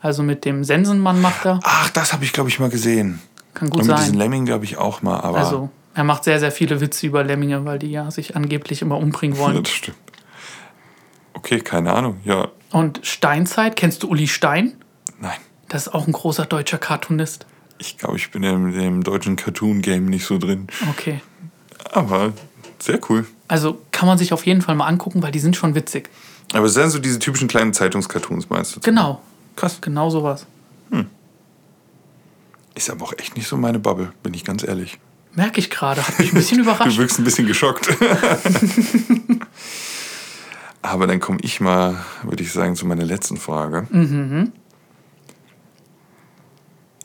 Also mit dem Sensenmann macht er. Ach, das habe ich, glaube ich, mal gesehen. Kann gut Und mit diesen sein. Lemming, glaube ich, auch mal. Aber Also er macht sehr, sehr viele Witze über Lemminge, weil die ja sich angeblich immer umbringen ja, wollen. das stimmt. Okay, keine Ahnung. Ja, Und Steinzeit, kennst du Uli Stein? nein. Das ist auch ein großer deutscher Cartoonist. Ich glaube, ich bin im, im deutschen Cartoon-Game nicht so drin. Okay. Aber sehr cool. Also kann man sich auf jeden Fall mal angucken, weil die sind schon witzig. Aber es sind so diese typischen kleinen Zeitungscartoons, meinst du? Genau. Krass. Genau sowas. Ist aber auch echt nicht so meine Bubble, bin ich ganz ehrlich. Merke ich gerade. Hat mich ein bisschen Du überrascht. wirkst ein bisschen geschockt. Aber dann komme ich mal, würde ich sagen, zu meiner letzten Frage.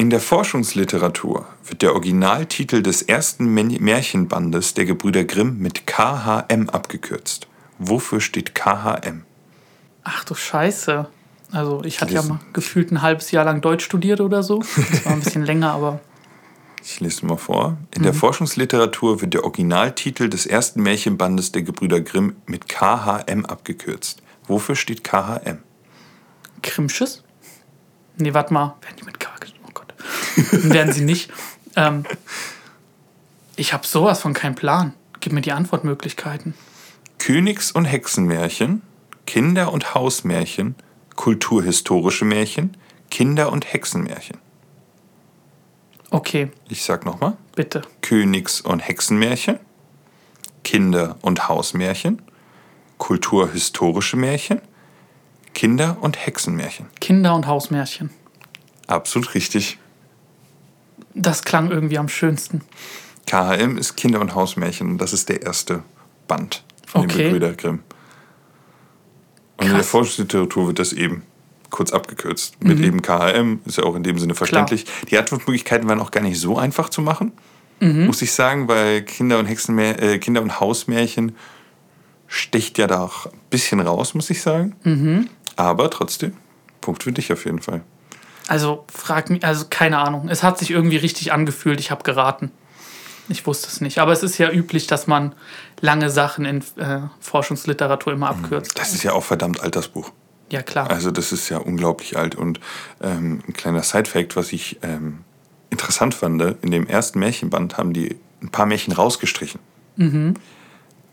In der Forschungsliteratur wird der Originaltitel des ersten Märchenbandes der Gebrüder Grimm mit KHM abgekürzt. Wofür steht KHM? Ach du Scheiße. Also ich hatte ja mal gefühlt ein halbes Jahr lang Deutsch studiert oder so. Das war ein bisschen länger, aber Ich lese mal vor. In der Forschungsliteratur wird der Originaltitel des ersten Märchenbandes der Gebrüder Grimm mit KHM abgekürzt. Wofür steht KHM? Krimsches? Nee, warte mal. Werden die mit K geschrieben? Gott. Werden sie nicht. Ähm, ich habe sowas von keinem Plan. Gib mir die Antwortmöglichkeiten. Königs- und Hexenmärchen, Kinder- und Hausmärchen, kulturhistorische Märchen, Kinder- und Hexenmärchen. Okay, Ich sag nochmal. bitte. Königs- und Hexenmärchen, Kinder- und Hausmärchen, kulturhistorische Märchen, Kinder- und Hexenmärchen. Kinder- und Hausmärchen. Absolut richtig. Das klang irgendwie am schönsten. KHM ist Kinder- und Hausmärchen und das ist der erste Band von den Okay. Gebrüder Grimm. Und in der Krass. Forschungsliteratur wird das eben kurz abgekürzt. Mit eben KHM, ist ja auch in dem Sinne verständlich. Die Antwortmöglichkeiten waren auch gar nicht so einfach zu machen, muss ich sagen, weil Kinder- und, Hexenmär äh, Kinder- und Hausmärchen sticht ja da auch ein bisschen raus, muss ich sagen. Aber trotzdem, Punkt für dich auf jeden Fall. Also frag mich, also keine Ahnung. Es hat sich irgendwie richtig angefühlt. Ich habe geraten. Ich wusste es nicht. Aber es ist ja üblich, dass man lange Sachen in äh, Forschungsliteratur immer abkürzt. Das ist ja auch verdammt altes Buch. Ja, klar. Also das ist ja unglaublich alt. Und ähm, ein kleiner Side-Fact, was ich ähm, interessant fand, in dem ersten Märchenband haben die ein paar Märchen rausgestrichen.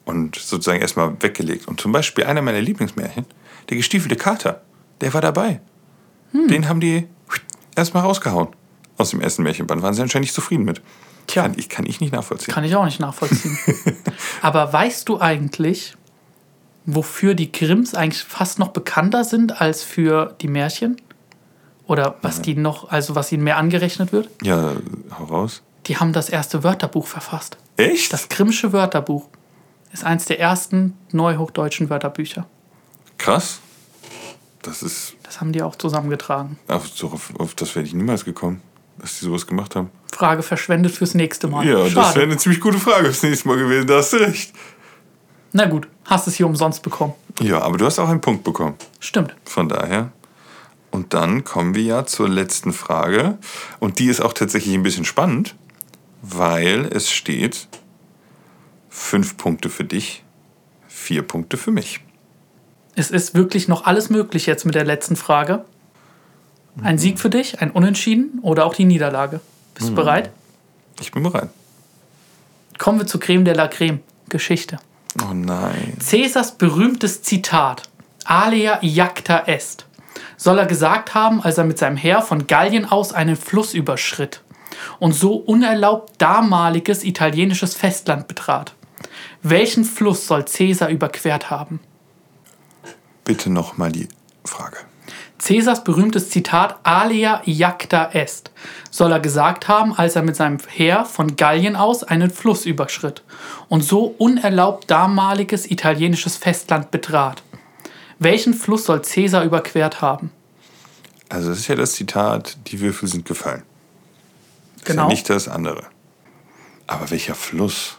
Und sozusagen erstmal weggelegt. Und zum Beispiel einer meiner Lieblingsmärchen, der gestiefelte Kater, der war dabei. Den haben die erstmal rausgehauen aus dem ersten Märchenband. Waren sie anscheinend nicht zufrieden mit. Tja. Kann ich, kann ich nicht nachvollziehen. Kann ich auch nicht nachvollziehen. Aber weißt du eigentlich, wofür die Grimms eigentlich fast noch bekannter sind als für die Märchen? Oder was die noch, also was ihnen mehr angerechnet wird? ja, hau raus. Die haben das erste Wörterbuch verfasst. Echt? Das Grimmsche Wörterbuch ist eins der ersten neuhochdeutschen Wörterbücher. Krass. Das ist, Das haben die auch zusammengetragen. auf, auf, auf das wäre ich niemals gekommen, dass die sowas gemacht haben. Frage verschwendet fürs nächste Mal. Ja, das Schade. wäre eine ziemlich gute Frage fürs nächste Mal gewesen, da hast du recht. Na gut, hast es hier umsonst bekommen. Ja, aber du hast auch einen Punkt bekommen. Stimmt. Von daher. Und dann kommen wir ja zur letzten Frage. Und die ist auch tatsächlich ein bisschen spannend, weil es steht fünf Punkte für dich, vier Punkte für mich. Es ist wirklich noch alles möglich jetzt mit der letzten Frage. Ein Sieg für dich, ein Unentschieden oder auch die Niederlage. Bist du bereit? Ich bin bereit. Kommen wir zu Creme de la Creme. Geschichte. Oh nein. Cäsars berühmtes Zitat, Alea iacta est, soll er gesagt haben, als er mit seinem Heer von Gallien aus einen Fluss überschritt und so unerlaubt damaliges italienisches Festland betrat. Welchen Fluss soll Cäsar überquert haben? Bitte nochmal die Frage. Cäsars berühmtes Zitat Alea iacta est soll er gesagt haben, als er mit seinem Heer von Gallien aus einen Fluss überschritt und so unerlaubt damaliges italienisches Festland betrat. Welchen Fluss soll Cäsar überquert haben? Also das ist ja das Zitat, die Würfel sind gefallen. Das ist Genau. ja nicht das andere. Aber welcher Fluss?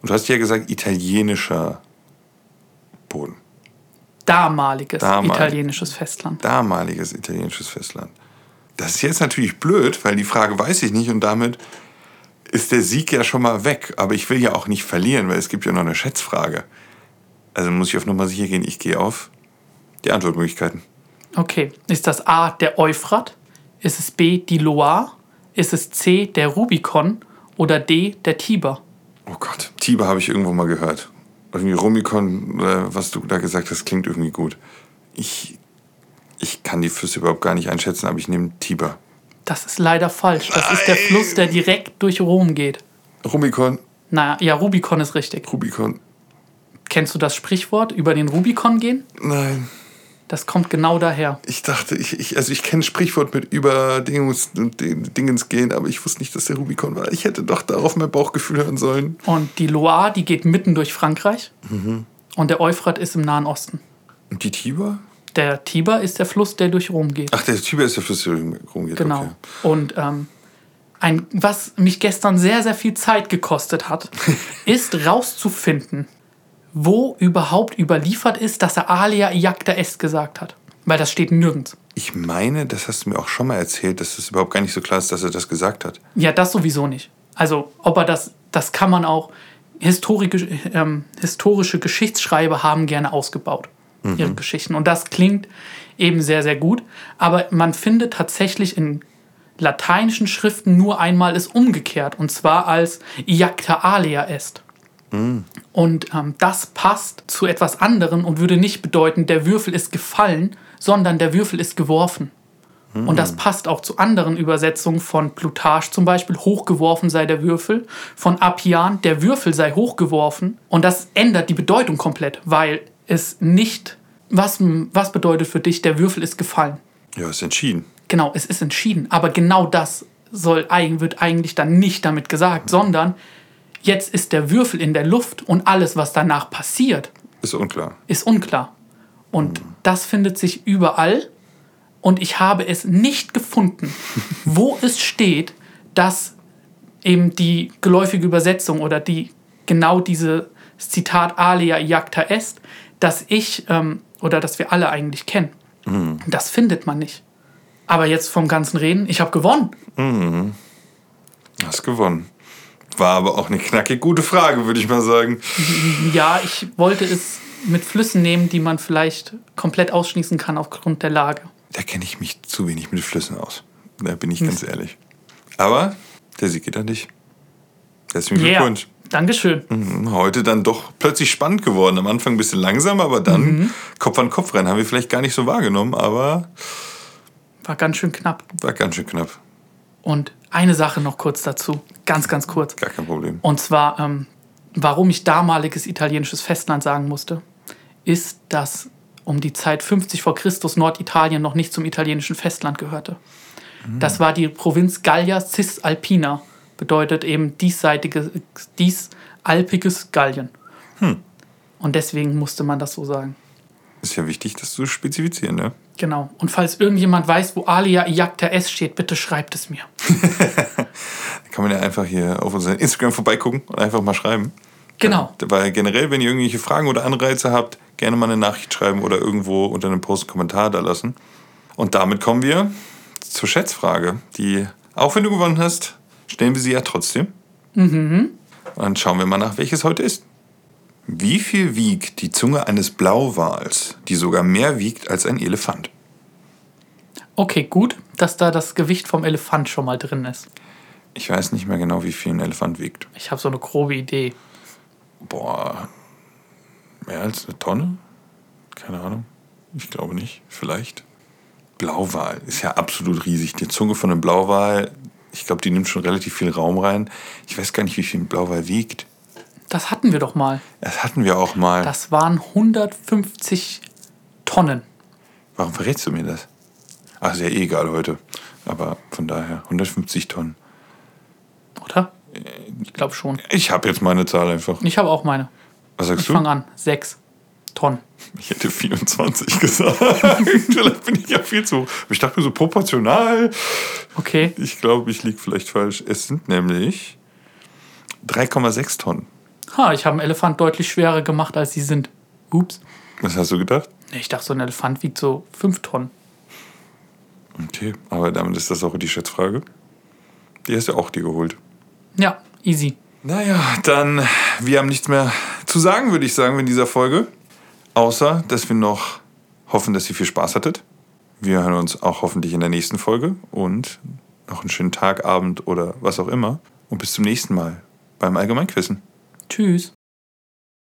Und du hast ja gesagt, italienischer Boden. Damaliges Damal- italienisches Festland. damaliges italienisches Festland. Das ist jetzt natürlich blöd, weil die Frage weiß ich nicht und damit ist der Sieg ja schon mal weg. Aber ich will ja auch nicht verlieren, weil es gibt ja noch eine Schätzfrage. Also muss ich auf Nummer sicher gehen. Ich gehe auf die Antwortmöglichkeiten. Okay, ist das A der Euphrat? Ist es B die Loire? Ist es C der Rubikon? Oder D der Tiber? Oh Gott, Tiber habe ich irgendwo mal gehört. Irgendwie Rumikon, äh, was du da gesagt hast, klingt irgendwie gut. Ich, ich kann die Flüsse überhaupt gar nicht einschätzen, aber ich nehme Tiber. Das ist leider falsch. Das ist der Nein. Fluss, der direkt durch Rom geht. Rumikon, Na ja, Rubikon ist richtig. Rubikon. Kennst du das Sprichwort über den Rubikon gehen? Nein, Das kommt genau daher. ich dachte, ich, ich, also ich kenne Sprichwort mit über Dingens, Dingens gehen, aber ich wusste nicht, dass der Rubikon war. Ich hätte doch da auf mein Bauchgefühl hören sollen. Und die Loire, die geht mitten durch Frankreich. Mhm. Und der Euphrat ist im Nahen Osten. Und die Tiber? Der Tiber ist der Fluss, der durch Rom geht. Ach, der Tiber ist der Fluss, der rumgeht. Genau. Okay. Und ähm, ein, was mich gestern sehr, sehr viel Zeit gekostet hat, ist rauszufinden, wo überhaupt überliefert ist, dass er Alia iacta est gesagt hat. Weil das steht nirgends. Ich meine, das hast du mir auch schon mal erzählt, dass es überhaupt gar nicht so klar ist, dass er das gesagt hat. Ja, das sowieso nicht. Also, ob er das, das kann man auch. Historische, ähm, historische Geschichtsschreiber haben gerne ausgebaut, ihre Geschichten. Und das klingt eben sehr, sehr gut. Aber man findet tatsächlich in lateinischen Schriften nur einmal es umgekehrt. Und zwar als iacta alea est. Und ähm, das passt zu etwas anderem und würde nicht bedeuten, der Würfel ist gefallen, sondern der Würfel ist geworfen. Und das passt auch zu anderen Übersetzungen von Plutarch zum Beispiel, hochgeworfen sei der Würfel, von Appian, der Würfel sei hochgeworfen. Und das ändert die Bedeutung komplett, weil es nicht, was, was bedeutet für dich, der Würfel ist gefallen? Ja, ist entschieden. Genau, es ist entschieden. Aber genau das soll, wird eigentlich dann nicht damit gesagt, sondern jetzt ist der Würfel in der Luft und alles, was danach passiert, Ist unklar. ist unklar. Und das findet sich überall. Und ich habe es nicht gefunden, wo es steht, dass eben die geläufige Übersetzung oder die genau diese Zitat alia iacta est, dass ich ähm, oder dass wir alle eigentlich kennen. Das findet man nicht. Aber jetzt vom ganzen Reden, ich habe gewonnen. Hast gewonnen. War aber auch eine knackig gute Frage, würde ich mal sagen. Ja, ich wollte es mit Flüssen nehmen, die man vielleicht komplett ausschließen kann aufgrund der Lage. Da kenne ich mich zu wenig mit Flüssen aus. Da bin ich ganz ehrlich. Aber der Sieg geht an dich. Herzlichen Yeah. Glückwunsch. Dankeschön. Mhm, Heute dann doch plötzlich spannend geworden. Am Anfang ein bisschen langsam, aber dann Mhm. Kopf an Kopf rennen. Haben wir vielleicht gar nicht so wahrgenommen, aber War ganz schön knapp. war ganz schön knapp. Und eine Sache noch kurz dazu. Ganz, ganz kurz. Gar kein Problem. Und zwar, ähm, warum ich damaliges italienisches Festland sagen musste, ist, dass um die Zeit 50 vor Christus Norditalien noch nicht zum italienischen Festland gehörte. Das war die Provinz Gallia Cisalpina, bedeutet eben diesseitige, diesalpiges Gallien. Und deswegen musste man das so sagen. Ist ja wichtig, das zu spezifizieren, ne? Genau. Und falls irgendjemand weiß, wo Alia Iacta S steht, bitte schreibt es mir. Da kann man ja einfach hier auf unseren Instagram vorbeigucken und einfach mal schreiben. Genau. Weil generell, wenn ihr irgendwelche Fragen oder Anreize habt, gerne mal eine Nachricht schreiben oder irgendwo unter einem Post einen Kommentar da lassen. Und damit kommen wir zur Schätzfrage. Die, auch wenn du gewonnen hast, stellen wir sie ja trotzdem. Mhm. Und dann schauen wir mal nach, welches heute ist. Wie viel wiegt die Zunge eines Blauwals, die sogar mehr wiegt als ein Elefant? Okay, gut, dass da das Gewicht vom Elefant schon mal drin ist. Ich weiß nicht mehr genau, wie viel ein Elefant wiegt. Ich habe so eine grobe Idee. Boah, mehr als eine Tonne? Keine Ahnung. Ich glaube nicht. Vielleicht. Blauwal ist ja absolut riesig. Die Zunge von einem Blauwal, ich glaube, die nimmt schon relativ viel Raum rein. Ich weiß gar nicht, wie viel ein Blauwal wiegt. Das hatten wir doch mal. Das hatten wir auch mal. Das waren 150 Tonnen. Warum verrätst du mir das? Ach, ist ja eh egal heute. Aber von daher, 150 Tonnen. Oder? Ich glaube schon. Ich habe jetzt meine Zahl einfach. Ich habe auch meine. Was sagst Ich du? fange an. Sechs Tonnen. Ich hätte 24 gesagt. vielleicht bin ich ja viel zu. Ich dachte mir so proportional. Okay. Ich glaube, ich liege vielleicht falsch. Es sind nämlich 3,6 Tonnen. Ha, ich habe einen Elefant deutlich schwerer gemacht, als sie sind. Ups. Was hast du gedacht? Ich dachte, so ein Elefant wiegt so fünf Tonnen. Okay, aber damit ist das auch die Schätzfrage. Die hast du auch dir geholt. Ja, easy. Naja, dann, wir haben nichts mehr zu sagen, würde ich sagen, in dieser Folge. Außer, dass wir noch hoffen, dass ihr viel Spaß hattet. Wir hören uns auch hoffentlich in der nächsten Folge und noch einen schönen Tag, Abend oder was auch immer. Und bis zum nächsten Mal beim Allgemeinquissen. Tschüss.